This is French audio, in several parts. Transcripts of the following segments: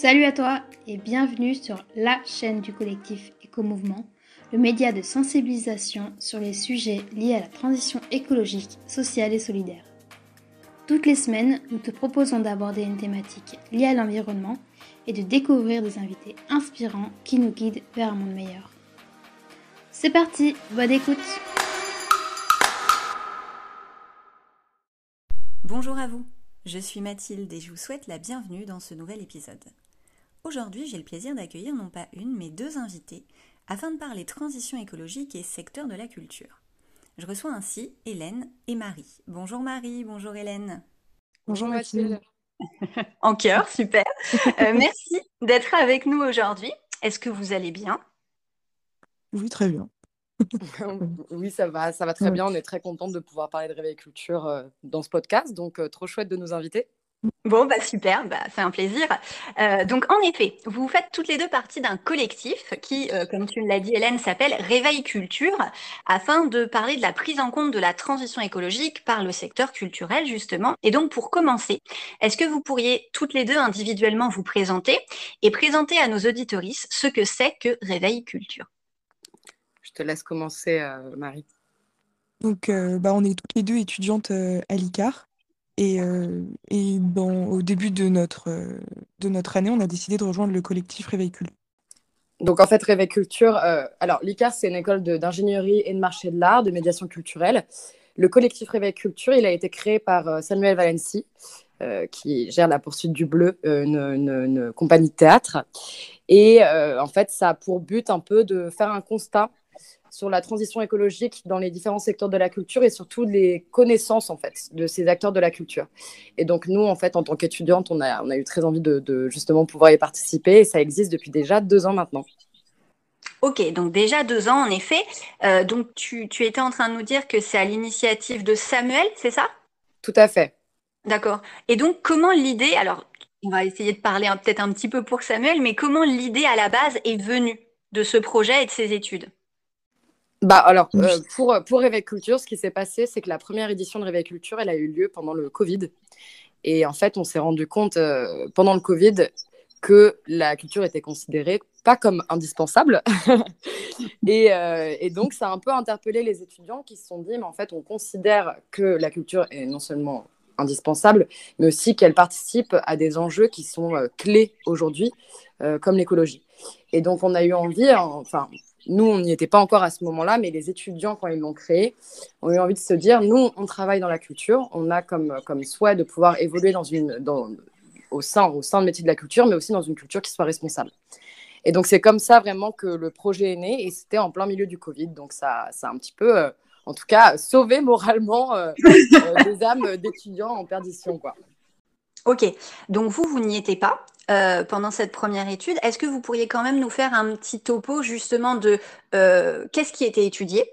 Salut à toi et bienvenue sur la chaîne du collectif Éco-Mouvement, le média de sensibilisation sur les sujets liés à la transition écologique, sociale et solidaire. Toutes les semaines, nous te proposons d'aborder une thématique liée à l'environnement et de découvrir des invités inspirants qui nous guident vers un monde meilleur. C'est parti, bonne écoute Bonjour à vous, je suis Mathilde et je vous souhaite la bienvenue dans ce nouvel épisode. Aujourd'hui, j'ai le plaisir d'accueillir non pas une, mais deux invités afin de parler transition écologique et secteur de la culture. Je reçois ainsi Hélène et Marie. Bonjour Marie, bonjour Hélène. Bonjour Mathilde. en cœur, super. Euh, merci d'être avec nous aujourd'hui. Est-ce que vous allez bien? Oui, très bien. oui, ça va, ça va très bien. On est très contente de pouvoir parler de réveil culture euh, dans ce podcast, donc euh, trop chouette de nous inviter. Bon, bah super, bah, c'est un plaisir. Euh, donc, en effet, vous faites toutes les deux partie d'un collectif qui, euh, comme tu l'as dit, Hélène, s'appelle Réveil Culture, afin de parler de la prise en compte de la transition écologique par le secteur culturel, justement. Et donc, pour commencer, est-ce que vous pourriez toutes les deux individuellement vous présenter et présenter à nos auditoristes ce que c'est que Réveil Culture? Je te laisse commencer, euh, Marie. Donc, bah, on est toutes les deux étudiantes à l'ICAR. Et, euh, au début de notre, euh, de notre année, on a décidé de rejoindre le collectif Réveil Culture. Donc en fait, Réveil Culture, euh, alors l'ICAR, c'est une école d'ingénierie et de marché de l'art, de médiation culturelle. Le collectif Réveil Culture, il a été créé par Samuel Valenci, qui gère la poursuite du bleu, une, une, compagnie de théâtre. Et en fait, ça a pour but un peu de faire un constat sur la transition écologique dans les différents secteurs de la culture et surtout les connaissances en fait de ces acteurs de la culture. Et donc nous en fait en tant qu'étudiante on a, on a eu très envie de, justement pouvoir y participer et ça existe depuis déjà deux ans maintenant. Ok, donc déjà deux ans en effet. Euh, donc tu, tu étais en train de nous dire que c'est à l'initiative de Samuel, c'est ça? Tout à fait. D'accord. Et donc comment l'idée, alors on va essayer de parler peut-être un petit peu pour Samuel, mais comment l'idée à la base est venue de ce projet et de ses études? Bah alors, euh, pour, pour Réveil Culture, ce qui s'est passé, c'est que la première édition de Réveil Culture, elle a eu lieu pendant le Covid. Et en fait, on s'est rendu compte euh, pendant le Covid que la culture était considérée pas comme indispensable. et, euh, et, donc, ça a un peu interpellé les étudiants qui se sont dit, mais en fait, on considère que la culture est non seulement indispensable, mais aussi qu'elle participe à des enjeux qui sont clés aujourd'hui, comme l'écologie. Et donc, on a eu envie, enfin, nous, on n'y était pas encore à ce moment-là, mais les étudiants, quand ils l'ont créé, ont eu envie de se dire, nous, on travaille dans la culture, on a comme, comme souhait de pouvoir évoluer dans une, dans, au, sein, au sein de métier de la culture, mais aussi dans une culture qui soit responsable. Et donc, c'est comme ça vraiment que le projet est né, et c'était en plein milieu du Covid, donc ça, ça a un petit peu, euh, en tout cas, sauvé moralement euh, euh, des âmes d'étudiants en perdition, quoi. Ok, donc vous, vous n'y étiez pas euh, pendant cette première étude. Est-ce que vous pourriez quand même nous faire un petit topo justement de euh, qu'est-ce qui a été étudié,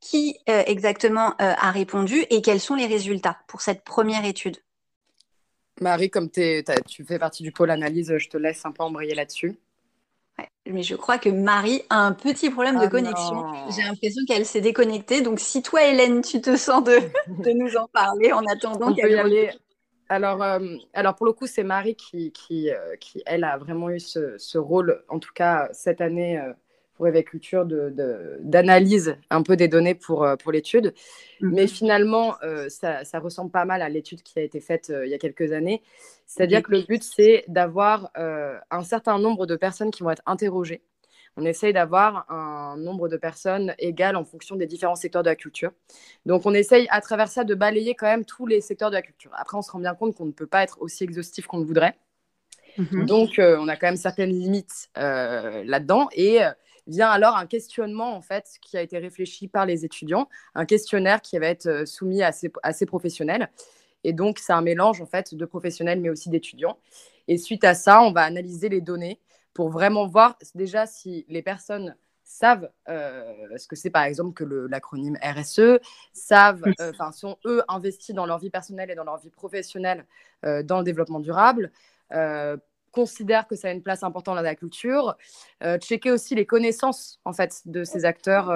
qui euh, exactement a répondu et quels sont les résultats pour cette première étude? Marie, comme tu fais partie du pôle analyse, je te laisse un peu embrayer là-dessus. mais je crois que Marie a un petit problème de ah connexion. J'ai l'impression qu'elle s'est déconnectée. Donc, si toi, Hélène, tu te sens de, de nous en parler en attendant qu'elle y aller alors, euh, alors, pour le coup, c'est Marie qui, qui, euh, qui, elle, a vraiment eu ce, ce, rôle, en tout cas cette année, euh, pour Éveil Culture, d'analyse de, un peu des données pour, pour l'étude. Mhm. Mais finalement, ça, ça, ressemble pas mal à l'étude qui a été faite il y a quelques années. C'est-à-dire que le but, c'est d'avoir un certain nombre de personnes qui vont être interrogées on essaye d'avoir un nombre de personnes égal en fonction des différents secteurs de la culture. Donc, on essaye à travers ça de balayer quand même tous les secteurs de la culture. Après, on se rend bien compte qu'on ne peut pas être aussi exhaustif qu'on le voudrait. Mhm. Donc, euh, on a quand même certaines limites euh, là-dedans. Et euh, vient alors un questionnement, en fait, qui a été réfléchi par les étudiants, un questionnaire qui va être soumis à ces, à ces professionnels. Et donc, c'est un mélange, en fait, de professionnels, mais aussi d'étudiants. Et suite à ça, on va analyser les données pour vraiment voir déjà si les personnes savent euh, ce que c'est par exemple que l'acronyme RSE, savent, euh, enfin sont eux investis dans leur vie personnelle et dans leur vie professionnelle euh, dans le développement durable, considèrent que ça a une place importante dans la culture, checker aussi les connaissances en fait de ces acteurs,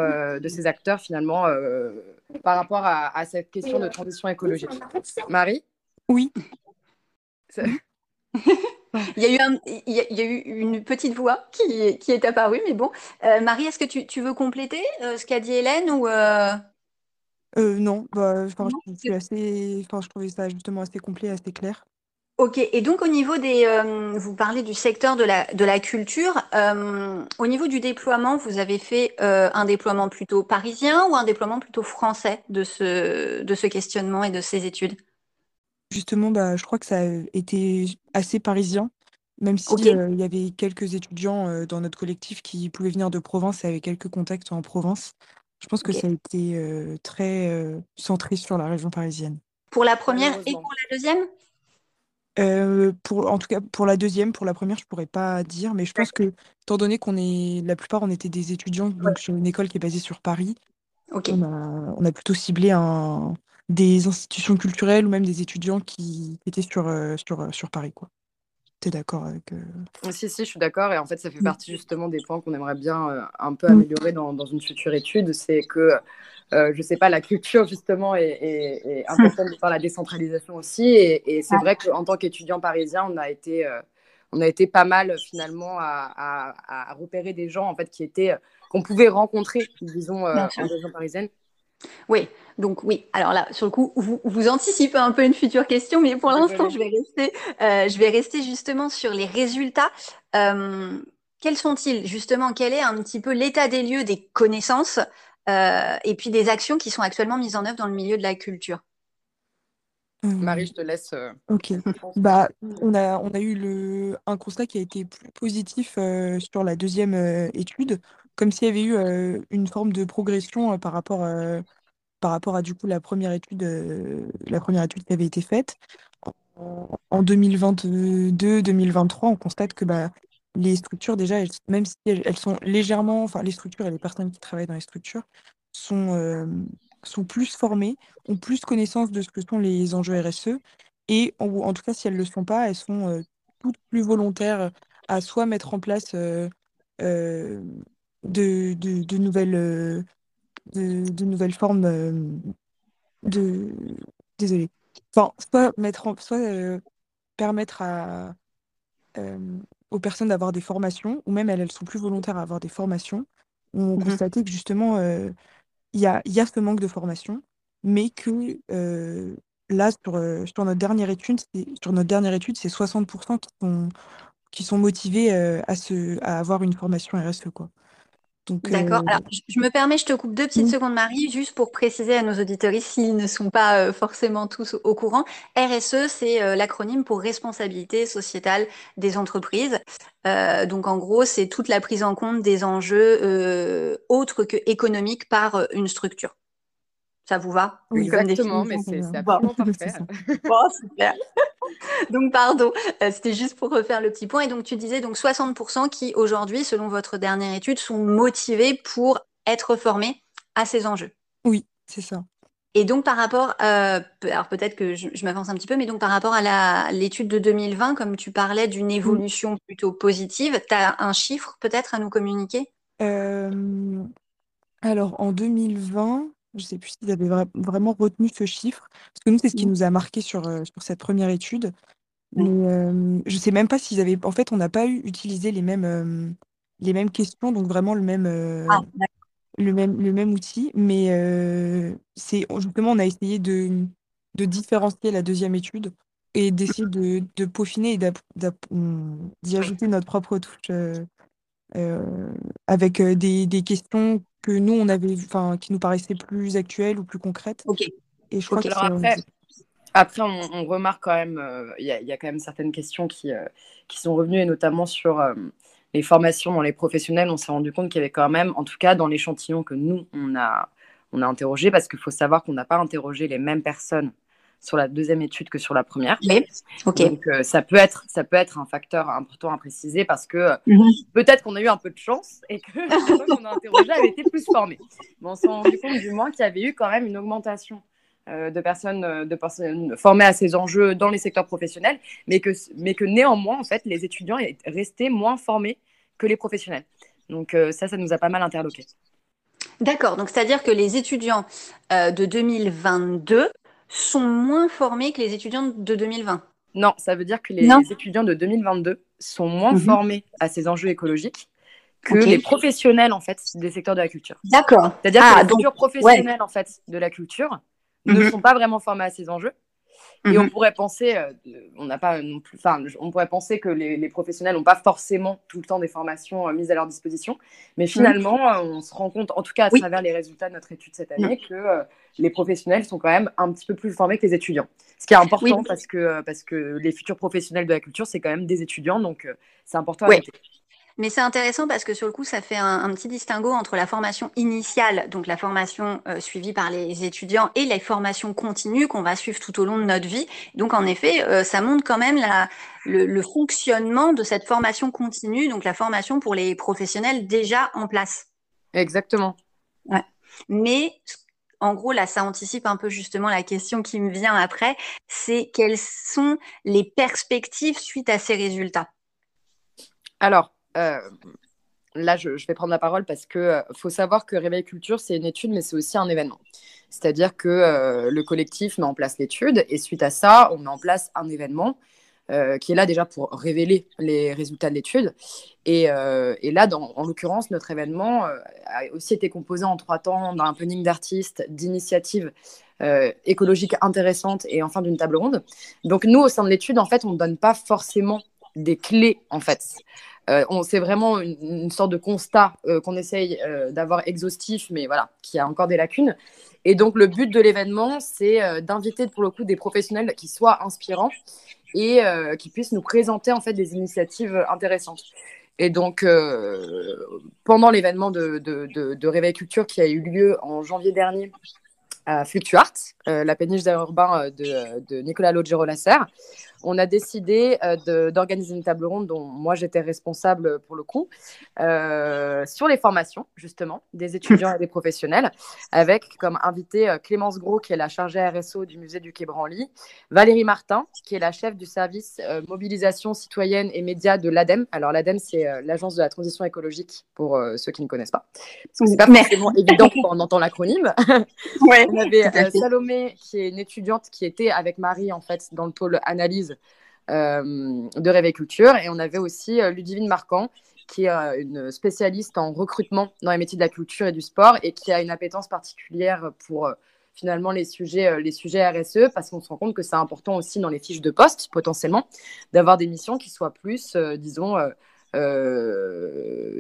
de ces acteurs finalement par rapport à, à, cette question de transition écologique. Marie? Oui. Il y, a eu un, il, y a, eu une petite voix qui, qui est apparue, mais bon. Euh, Marie, est-ce que tu, tu, veux compléter euh, ce qu'a dit Hélène ou euh... non, bah, je, suis assez, je trouvais ça justement assez complet, assez clair. Ok, et donc au niveau des, euh, vous parlez du secteur de la, de la culture, euh, au niveau du déploiement, vous avez fait euh, un déploiement plutôt parisien ou un déploiement plutôt français de ce, de ce questionnement et de ces études? Justement, bah, je crois que ça a été assez parisien, même si il y avait quelques étudiants dans notre collectif qui pouvaient venir de province et avaient quelques contacts en province. Je pense que ça a été très centré sur la région parisienne. Pour la première et pour la deuxième? Euh, pour, en tout cas, pour la deuxième, pour la première, je pourrais pas dire, mais je pense que, étant donné qu'on est, la plupart, on était des étudiants, donc sur une école qui est basée sur Paris, on a, on a plutôt ciblé un, des institutions culturelles ou même des étudiants qui étaient sur, euh, sur, euh, sur Paris, quoi. T'es d'accord avec Si, si, je suis d'accord. Et en fait, ça fait partie justement des points qu'on aimerait bien un peu améliorer dans, dans une future étude. C'est que euh, je sais pas, la culture justement est, est, importante par la décentralisation aussi. Et, c'est vrai qu'en tant qu'étudiant parisien, on a été, euh, on a été pas mal finalement à, à, repérer des gens en fait qui étaient qu'on pouvait rencontrer, disons, euh, en région parisienne. Oui, donc oui. Alors là, sur le coup, vous, vous anticipez un peu une future question, mais pour l'instant, je vais rester, je vais rester justement sur les résultats. quels sont-ils? Justement Quel est un petit peu l'état des lieux des connaissances euh, et puis des actions qui sont actuellement mises en œuvre dans le milieu de la culture? Marie, je te laisse. Euh, ok. bah, on a, on a eu le, un constat qui a été plus positif euh, sur la deuxième étude, comme s'il y avait eu une forme de progression par rapport, par rapport à du coup la première étude, la première étude qui avait été faite. En 2022-2023, on constate que bah, les structures, déjà, même si elles, sont légèrement, enfin, les structures et les personnes qui travaillent dans les structures sont, euh, sont plus formées, ont plus connaissance de ce que sont les enjeux RSE, et en, tout cas, si elles le sont pas, elles sont euh, toutes plus volontaires à soit mettre en place euh, de, de, nouvelles, de, nouvelles formes de. Désolé. Enfin, soit mettre en, soit permettre à aux personnes d'avoir des formations, ou même elles, elles sont plus volontaires à avoir des formations, on mmh constatait que justement, euh, il y, a, y a ce manque de formation, mais que euh, là, sur, euh, sur, notre dernière étude, sur notre dernière étude, c'est 60% qui sont, qui sont motivés à, se, à avoir une formation RSE. Quoi. D'accord. Euh, Alors, je me permets, je te coupe deux petites secondes, Marie, juste pour préciser à nos auditeurs s'ils ne sont pas euh, forcément tous au courant. RSE, c'est euh, l'acronyme pour responsabilité sociétale des entreprises. donc, en gros, c'est toute la prise en compte des enjeux autres que économiques par une structure. Ça vous va? Oui, exactement, mais c'est absolument parfait. Bon, super. donc, pardon, euh, c'était juste pour refaire le petit point. Et donc, tu disais donc 60% qui, aujourd'hui, selon votre dernière étude, sont motivés pour être formés à ces enjeux. Oui, c'est ça. Et donc, par rapport, euh, alors peut-être que je, m'avance un petit peu, mais donc par rapport à l'étude de 2020, comme tu parlais d'une évolution plutôt positive, tu as un chiffre peut-être à nous communiquer? Euh, Alors, en 2020, je ne sais plus s'ils avaient vraiment retenu ce chiffre, parce que nous, c'est ce qui mmh. nous a marqué sur, euh, sur cette première étude. Mais je ne sais même pas s'ils avaient. En fait, on n'a pas eu utilisé les mêmes, les mêmes questions, donc vraiment le même, ah, le même, le même outil. Mais c'est justement, on a essayé de, de différencier la deuxième étude et d'essayer de, de peaufiner et d'y ajouter notre propre touche euh, avec des, des questions que nous, on avait, enfin, qui nous paraissaient plus actuelles ou plus concrètes. Ok. Et je crois que Alors après, après on, remarque quand même, euh, il y, y, a quand même certaines questions qui, euh, qui sont revenues, et notamment sur euh, les formations dans les professionnels. On s'est rendu compte qu'il y avait quand même, en tout cas dans l'échantillon que nous, on a, on a interrogé, parce qu'il faut savoir qu'on n'a pas interrogé les mêmes personnes sur la deuxième étude que sur la première. Oui. Ok. Donc euh, ça peut être ça peut être un facteur important à préciser parce que euh, mhm. peut-être qu'on a eu un peu de chance et que les personnes qu'on a interrogées avaient été plus formées. Mais on s'est rendu compte du moins qu'il y avait eu quand même une augmentation euh, de personnes de personnes formées à ces enjeux dans les secteurs professionnels, mais que mais que néanmoins en fait les étudiants étaient restés moins formés que les professionnels. Donc ça ça nous a pas mal interloqué. D'accord, donc c'est-à-dire que les étudiants de 2022 sont moins formés que les étudiants de 2020. Non, ça veut dire que les étudiants de 2022 sont moins mhm. formés à ces enjeux écologiques que les professionnels en fait des secteurs de la culture. D'accord. C'est-à-dire que ah, les futurs professionnels en fait de la culture ne mhm. sont pas vraiment formés à ces enjeux. Et on mhm. pourrait penser, euh, on n'a pas non plus, enfin, on pourrait penser que les, professionnels n'ont pas forcément tout le temps des formations euh, mises à leur disposition, mais finalement, euh, on se rend compte, en tout cas à travers les résultats de notre étude cette année, que les professionnels sont quand même un petit peu plus formés que les étudiants. Ce qui est important parce que parce que les futurs professionnels de la culture, c'est quand même des étudiants, donc c'est important à noter. Mais c'est intéressant parce que sur le coup, ça fait un, petit distinguo entre la formation initiale, donc la formation euh, suivie par les étudiants, et les formations continues qu'on va suivre tout au long de notre vie. Donc en effet, euh, ça montre quand même la, le, fonctionnement de cette formation continue, donc la formation pour les professionnels déjà en place. Exactement. Ouais. Mais en gros, là, ça anticipe un peu justement la question qui me vient après, c'est quelles sont les perspectives suite à ces résultats? Alors, euh, là, je, vais prendre la parole parce que euh, faut savoir que Réveil Culture, c'est une étude, mais c'est aussi un événement. C'est-à-dire que euh, le collectif met en place l'étude et suite à ça, on met en place un événement qui est là déjà pour révéler les résultats de l'étude. Et, là, en l'occurrence, notre événement a aussi été composé en trois temps d'un planning d'artistes, d'initiatives écologiques intéressantes et enfin d'une table ronde. Donc nous, au sein de l'étude, en fait, on ne donne pas forcément des clés, en fait. Euh, c'est vraiment une, sorte de constat euh, qu'on essaye euh, d'avoir exhaustif, mais voilà, qui a encore des lacunes. Et donc, le but de l'événement, c'est d'inviter pour le coup des professionnels qui soient inspirants et qui puissent nous présenter en fait des initiatives intéressantes. Et donc, pendant l'événement de, Réveil Culture qui a eu lieu en janvier dernier à Fluctuart, la péniche urbain de, Nicolas Logero-Lasser, on a décidé euh, d'organiser une table ronde dont moi j'étais responsable pour le coup, euh, sur les formations justement des étudiants et des professionnels, avec comme invité euh, Clémence Gros qui est la chargée RSO du musée du Quai Branly, Valérie Martin qui est la chef du service mobilisation citoyenne et médias de l'ADEME. Alors l'ADEME c'est l'agence de la transition écologique pour ceux qui ne connaissent pas, parce que c'est pas forcément évident quand on entend l'acronyme. on avait Salomé qui est une étudiante qui était avec Marie en fait dans le pôle analyse euh, de Réveil Culture. Et on avait aussi euh, Ludivine Marquand, qui est euh, une spécialiste en recrutement dans les métiers de la culture et du sport et qui a une appétence particulière pour finalement les sujets, les sujets RSE parce qu'on se rend compte que c'est important aussi dans les fiches de poste potentiellement d'avoir des missions qui soient plus, disons,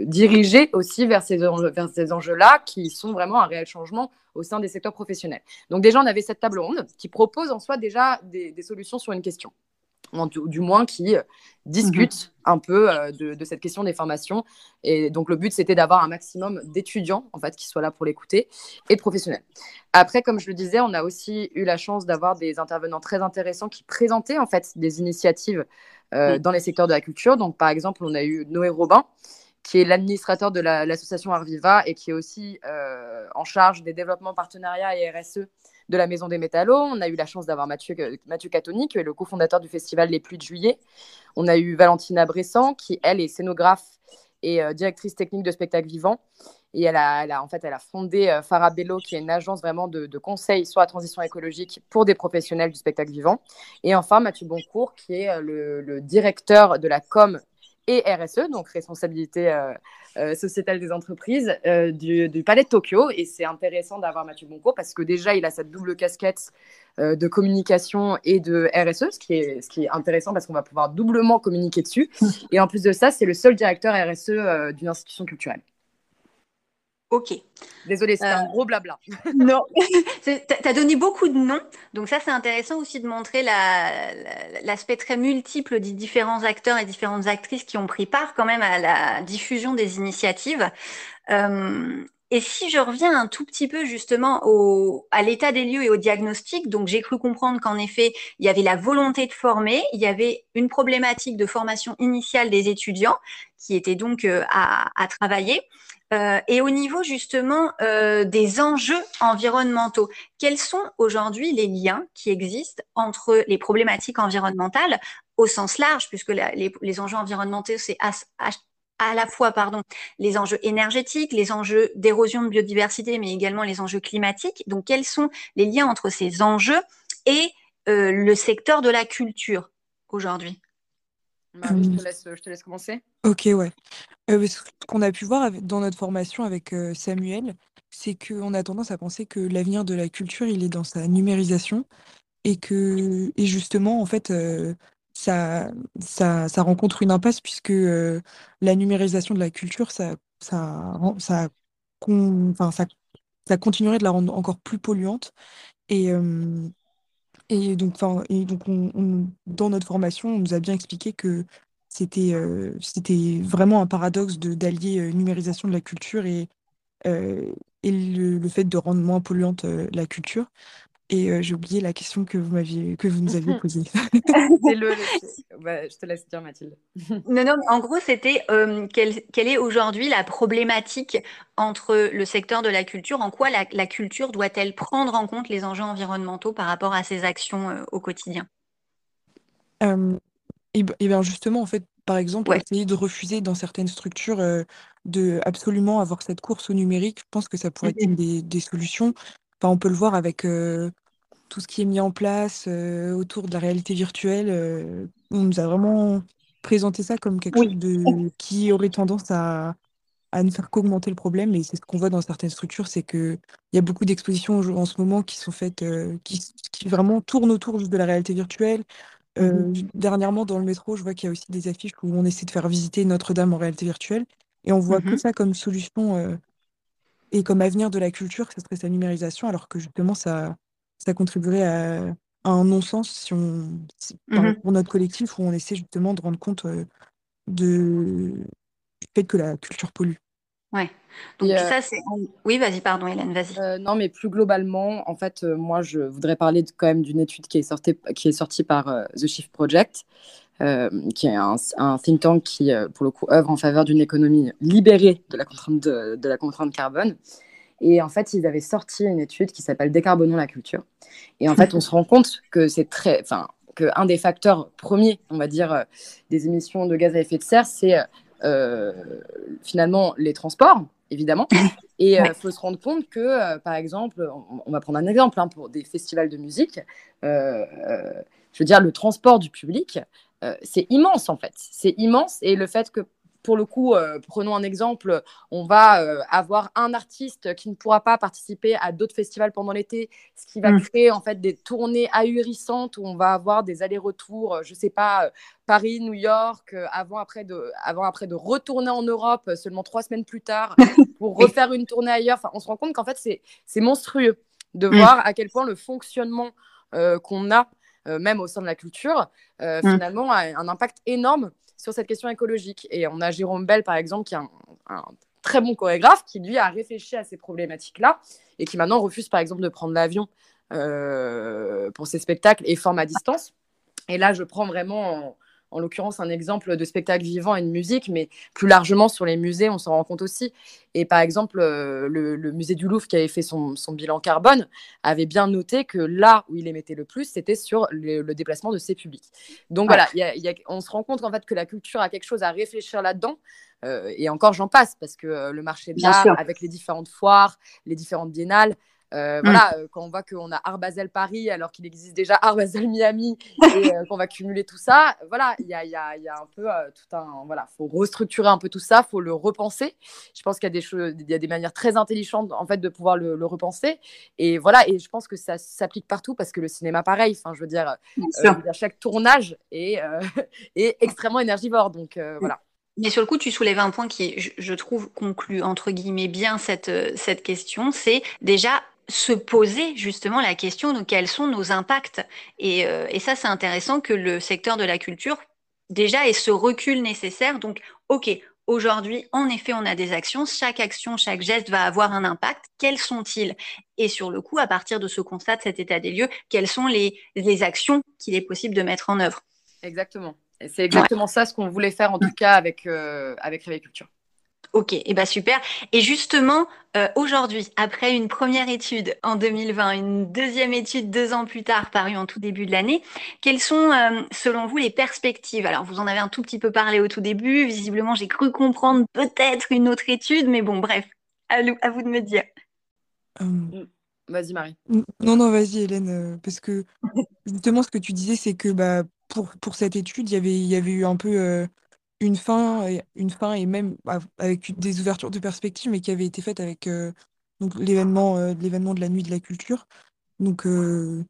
dirigées aussi vers ces, vers ces enjeux-là qui sont vraiment un réel changement au sein des secteurs professionnels. Donc déjà, on avait cette table ronde qui propose en soi déjà des solutions sur une question du, moins qui euh, discutent mhm. un peu euh, de, cette question des formations. Et donc le but, c'était d'avoir un maximum d'étudiants en fait qui soient là pour l'écouter et de professionnels. Après, comme je le disais, on a aussi eu la chance d'avoir des intervenants très intéressants qui présentaient en fait des initiatives euh, dans les secteurs de la culture. Donc par exemple, on a eu Noé Robin qui est l'administrateur de l'association Arviva et qui est aussi en charge des développements partenariats et RSE de la Maison des Métallos. On a eu la chance d'avoir Mathieu, Mathieu Catoni, qui est le cofondateur du festival Les Pluies de Juillet. On a eu Valentina Bressan, qui, elle, est scénographe et euh, directrice technique de spectacle vivant. Et elle a, en fait, elle a fondé euh, Farabello, qui est une agence vraiment de, conseil sur la transition écologique pour des professionnels du spectacle vivant. Et enfin, Mathieu Boncourt, qui est euh, le directeur de la com et RSE, donc responsabilité euh, euh, sociétale des entreprises, euh, du, Palais de Tokyo. Et c'est intéressant d'avoir Mathieu Boncourt parce que déjà, il a cette double casquette de communication et de RSE, ce qui est, ce qui est intéressant parce qu'on va pouvoir doublement communiquer dessus. Et en plus de ça, c'est le seul directeur RSE d'une institution culturelle. Ok. Désolée, c'est un euh, gros blabla. non, tu as donné beaucoup de noms, donc ça c'est intéressant aussi de montrer l'aspect très multiple des différents acteurs et différentes actrices qui ont pris part quand même à la diffusion des initiatives. Euh, et si je reviens un tout petit peu justement au, à l'état des lieux et au diagnostic, donc j'ai cru comprendre qu'en effet, il y avait la volonté de former, il y avait une problématique de formation initiale des étudiants qui était donc euh, à, à, travailler. Euh, et au niveau justement euh, des enjeux environnementaux, quels sont aujourd'hui les liens qui existent entre les problématiques environnementales au sens large, puisque les, enjeux environnementaux, c'est à, la fois pardon, les enjeux énergétiques, les enjeux d'érosion de biodiversité, mais également les enjeux climatiques. Donc, quels sont les liens entre ces enjeux et euh, le secteur de la culture aujourd'hui? Marie, je te laisse, je te laisse commencer. Ok, ouais. ce qu'on a pu voir dans notre formation avec Samuel, c'est qu'on a tendance à penser que l'avenir de la culture, il est dans sa numérisation et que et justement, en fait, ça, ça, ça rencontre une impasse puisque la numérisation de la culture, ça, ça, ça, enfin, ça, ça continuerait de la rendre encore plus polluante. Et, et donc, dans notre formation, on nous a bien expliqué que c'était c'était vraiment un paradoxe d'allier numérisation de la culture et, le, le, fait de rendre moins polluante la culture. Et j'ai oublié la question que vous m'aviez que vous nous aviez posée. le, je te laisse dire Mathilde. non, non, en gros, c'était quelle, quelle, est aujourd'hui la problématique entre le secteur de la culture? En quoi la, la culture doit-elle prendre en compte les enjeux environnementaux par rapport à ses actions au quotidien? Et, bien justement, en fait, par exemple, essayer de refuser dans certaines structures de absolument avoir cette course au numérique, je pense que ça pourrait être une des, des solutions. Enfin, on peut le voir avec tout ce qui est mis en place euh, autour de la réalité virtuelle, euh, on nous a vraiment présenté ça comme quelque chose de, qui aurait tendance à, à ne faire qu'augmenter le problème. Et c'est ce qu'on voit dans certaines structures, c'est qu'il y a beaucoup d'expositions en ce moment qui sont faites, euh, qui, qui, vraiment tournent autour de la réalité virtuelle. Mmh dernièrement, dans le métro, je vois qu'il y a aussi des affiches où on essaie de faire visiter Notre-Dame en réalité virtuelle. Et on voit que mmh ça comme solution et comme avenir de la culture, que ce serait sa numérisation, alors que justement, ça, ça contribuerait à, un non-sens si on, mmh pour notre collectif où on essaie justement de rendre compte de, du fait que la culture pollue. Ouais. Donc ça, c'est... Oui, vas-y, pardon, Hélène, vas-y. non, mais plus globalement, en fait, moi, je voudrais parler quand même d'une étude qui est sortie, qui est sortie par The Shift Project, qui est un, think tank qui, pour le coup, œuvre en faveur d'une économie libérée de la contrainte, de la contrainte carbone. Et en fait, ils avaient sorti une étude qui s'appelle Décarbonons la culture. Et en fait, on se rend compte que c'est très, enfin, qu'un des facteurs premiers, on va dire, euh, des émissions de gaz à effet de serre, c'est euh, finalement les transports, évidemment. Et il euh, faut se rendre compte que, par exemple, on, va prendre un exemple hein, pour des festivals de musique. je veux dire, le transport du public, c'est immense en fait. C'est immense. Et le fait que pour le coup, euh, prenons un exemple, on va euh, avoir un artiste qui ne pourra pas participer à d'autres festivals pendant l'été, ce qui va mm. créer en fait des tournées ahurissantes où on va avoir des allers-retours, euh, je ne sais pas, Paris, New York, avant après, de, avant après de retourner en Europe seulement trois semaines plus tard pour refaire une tournée ailleurs. Enfin, on se rend compte qu'en fait, c'est monstrueux de mm. voir à quel point le fonctionnement qu'on a, même au sein de la culture, mm. finalement, a un impact énorme sur cette question écologique. Et on a Jérôme Bell, par exemple, qui est un, très bon chorégraphe, qui lui a réfléchi à ces problématiques-là et qui maintenant refuse, par exemple, de prendre l'avion euh, pour ses spectacles et forme à distance. Et là, je prends vraiment en l'occurrence un exemple de spectacle vivant et de musique, mais plus largement sur les musées, on s'en rend compte aussi. Et par exemple, euh, le, musée du Louvre qui avait fait son, bilan carbone avait bien noté que là où il émettait le plus, c'était sur le, déplacement de ses publics. Donc voilà, on se rend compte en fait que la culture a quelque chose à réfléchir là-dedans. Euh, et encore, j'en passe parce que euh, le marché de l'art, avec les différentes foires, les différentes biennales, euh, mm. Voilà, euh, quand on voit qu'on a Art Basel Paris alors qu'il existe déjà Art Basel Miami et euh, qu'on va cumuler tout ça, voilà, il y a, y, a, y a, un peu tout un. Voilà, faut restructurer un peu tout ça, faut le repenser. Je pense qu'il y a des choses, il y a des manières très intelligentes en fait de pouvoir le, repenser. Et voilà, et je pense que ça s'applique partout parce que le cinéma, pareil, enfin, je veux dire, chaque tournage est, est extrêmement énergivore. Donc voilà. Mais sur le coup, tu soulèves un point qui, je, je trouve, conclut entre guillemets bien cette, cette question. C'est déjà se poser justement la question de quels sont nos impacts. Et, euh, et ça, c'est intéressant que le secteur de la culture déjà ait ce recul nécessaire. Donc, OK, aujourd'hui, en effet, on a des actions. Chaque action, chaque geste va avoir un impact. Quels sont-ils? Et sur le coup, à partir de ce constat, de cet état des lieux, quelles sont les, les actions qu'il est possible de mettre en œuvre? Exactement. C'est exactement ça ce qu'on voulait faire en tout cas avec, euh, avec Réveil Culture. Ok, et eh ben super. Et justement, euh, aujourd'hui, après une première étude en 2020, une deuxième étude deux ans plus tard, parue en tout début de l'année, quelles sont, euh, selon vous, les perspectives? Alors, vous en avez un tout petit peu parlé au tout début. Visiblement, j'ai cru comprendre peut-être une autre étude, mais bon, bref, à, à vous de me dire. Euh, mm. Vas-y, Marie. Non, non, vas-y, Hélène, parce que justement, ce que tu disais, c'est que bah, pour, pour cette étude, il y avait, il y avait eu un peu une fin, une fin et même avec des ouvertures de perspective, mais qui avait été faite avec donc l'événement l'événement de la nuit de la culture. Donc, ouais,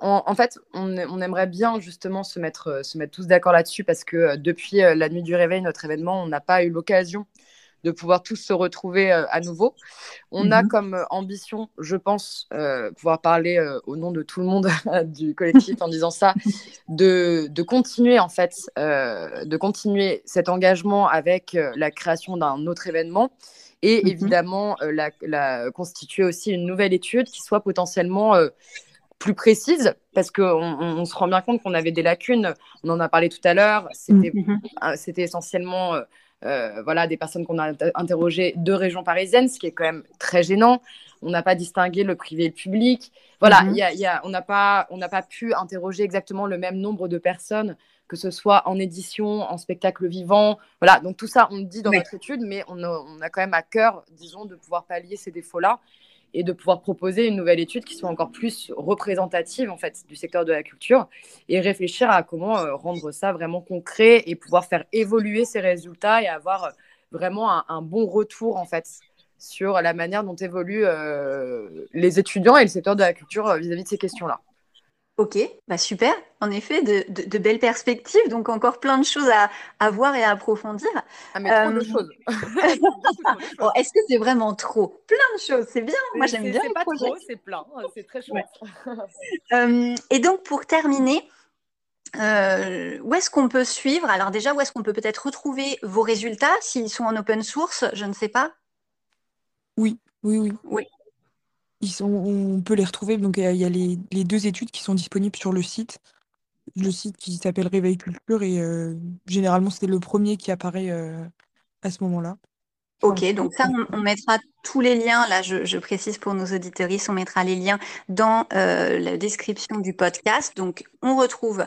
en, fait, on, on, aimerait bien justement se mettre, se mettre tous d'accord là-dessus parce que depuis la nuit du réveil, notre événement, on n'a pas eu l'occasion de pouvoir tous se retrouver euh, à nouveau. On a mhm. comme euh, ambition, je pense, euh, pouvoir parler au nom de tout le monde du collectif en disant ça, de, de continuer en fait, de continuer cet engagement avec la création d'un autre événement et mhm. évidemment la, la, constituer aussi une nouvelle étude qui soit potentiellement plus précise, parce qu'on on, se rend bien compte qu'on avait des lacunes. On en a parlé tout à l'heure. C'était mhm. essentiellement euh, voilà, des personnes qu'on a interrogées de régions parisiennes, ce qui est quand même très gênant. On n'a pas distingué le privé et le public. Voilà, mhm. y a, on n'a pas, pas pu interroger exactement le même nombre de personnes, que ce soit en édition, en spectacle vivant. Voilà, donc tout ça, on le dit dans notre étude, mais on a, on a quand même à cœur, disons, de pouvoir pallier ces défauts-là et de pouvoir proposer une nouvelle étude qui soit encore plus représentative en fait du secteur de la culture et réfléchir à comment euh, rendre ça vraiment concret et pouvoir faire évoluer ces résultats et avoir euh, vraiment un, bon retour en fait sur la manière dont évoluent euh, les étudiants et le secteur de la culture vis à -vis de ces questions-là. Ok, bah super. En effet, de, belles perspectives, donc encore plein de choses à, voir et à approfondir. Ah, mais trop de euh, choses. Est-ce que c'est vraiment trop? Plein de choses, c'est bien. Moi, j'aime bien. C'est pas trop, c'est plein. C'est très chouette. Euh, et donc, pour terminer, euh, où est-ce qu'on peut suivre? Alors déjà, où est-ce qu'on peut peut-être retrouver vos résultats s'ils sont en open source? Je ne sais pas. Oui, oui, oui. Oui on peut les retrouver. Donc, il y a, les, deux études qui sont disponibles sur le site. Le site qui s'appelle Réveil Culture et euh, généralement, c'est le premier qui apparaît euh, à ce moment-là. Ok, donc ça, on, mettra tous les liens, là je, précise pour nos auditeurs, on mettra les liens dans euh, la description du podcast. Donc on retrouve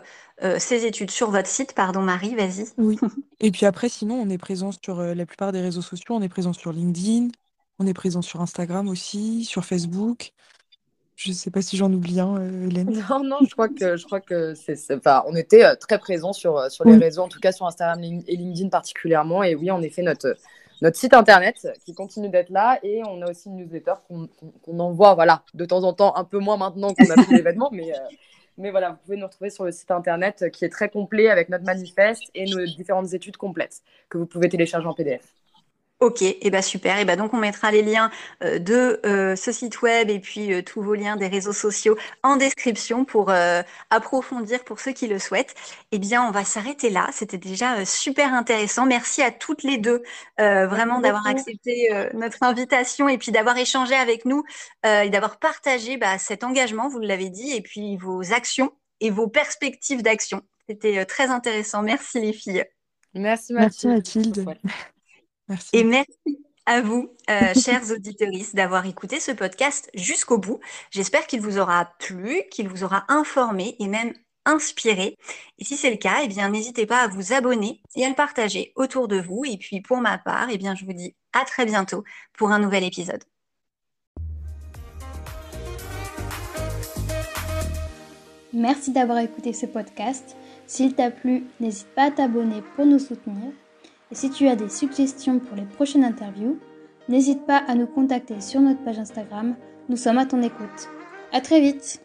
ces études sur votre site. Pardon Marie, vas-y. Oui. Et puis après, sinon, on est présent sur la plupart des réseaux sociaux. On est présent sur LinkedIn, on est présent sur Instagram aussi, sur Facebook. Je ne sais pas si j'en oublie un, euh, Hélène. Non, non, je crois que, je crois que c'est, enfin, on était euh, très présent sur, euh, sur les réseaux, en tout cas sur Instagram et LinkedIn particulièrement. Et oui, en effet, notre, notre site internet qui continue d'être là. Et on a aussi une newsletter qu'on, envoie voilà, de temps en temps, un peu moins maintenant qu'on a fait l'événement. Mais, mais voilà, vous pouvez nous retrouver sur le site internet qui est très complet avec notre manifeste et nos différentes études complètes que vous pouvez télécharger en PDF. Ok, et eh ben super. Et ben donc on mettra les liens euh, de euh, ce site web et puis euh, tous vos liens des réseaux sociaux en description pour approfondir pour ceux qui le souhaitent. Eh bien, on va s'arrêter là. C'était déjà super intéressant. Merci à toutes les deux vraiment d'avoir accepté notre invitation et puis d'avoir échangé avec nous et d'avoir partagé bah, cet engagement, vous l'avez dit, et puis vos actions et vos perspectives d'action. C'était très intéressant. Merci les filles. Merci Mathilde. Merci et merci à vous, euh, chers auditeurs, d'avoir écouté ce podcast jusqu'au bout. J'espère qu'il vous aura plu, qu'il vous aura informé et même inspiré. Et si c'est le cas, eh bien, n'hésitez pas à vous abonner et à le partager autour de vous. Et puis, pour ma part, eh bien, je vous dis à très bientôt pour un nouvel épisode. Merci d'avoir écouté ce podcast. S'il t'a plu, n'hésite pas à t'abonner pour nous soutenir. Et si tu as des suggestions pour les prochaines interviews, n'hésite pas à nous contacter sur notre page Instagram. Nous sommes à ton écoute. À très vite!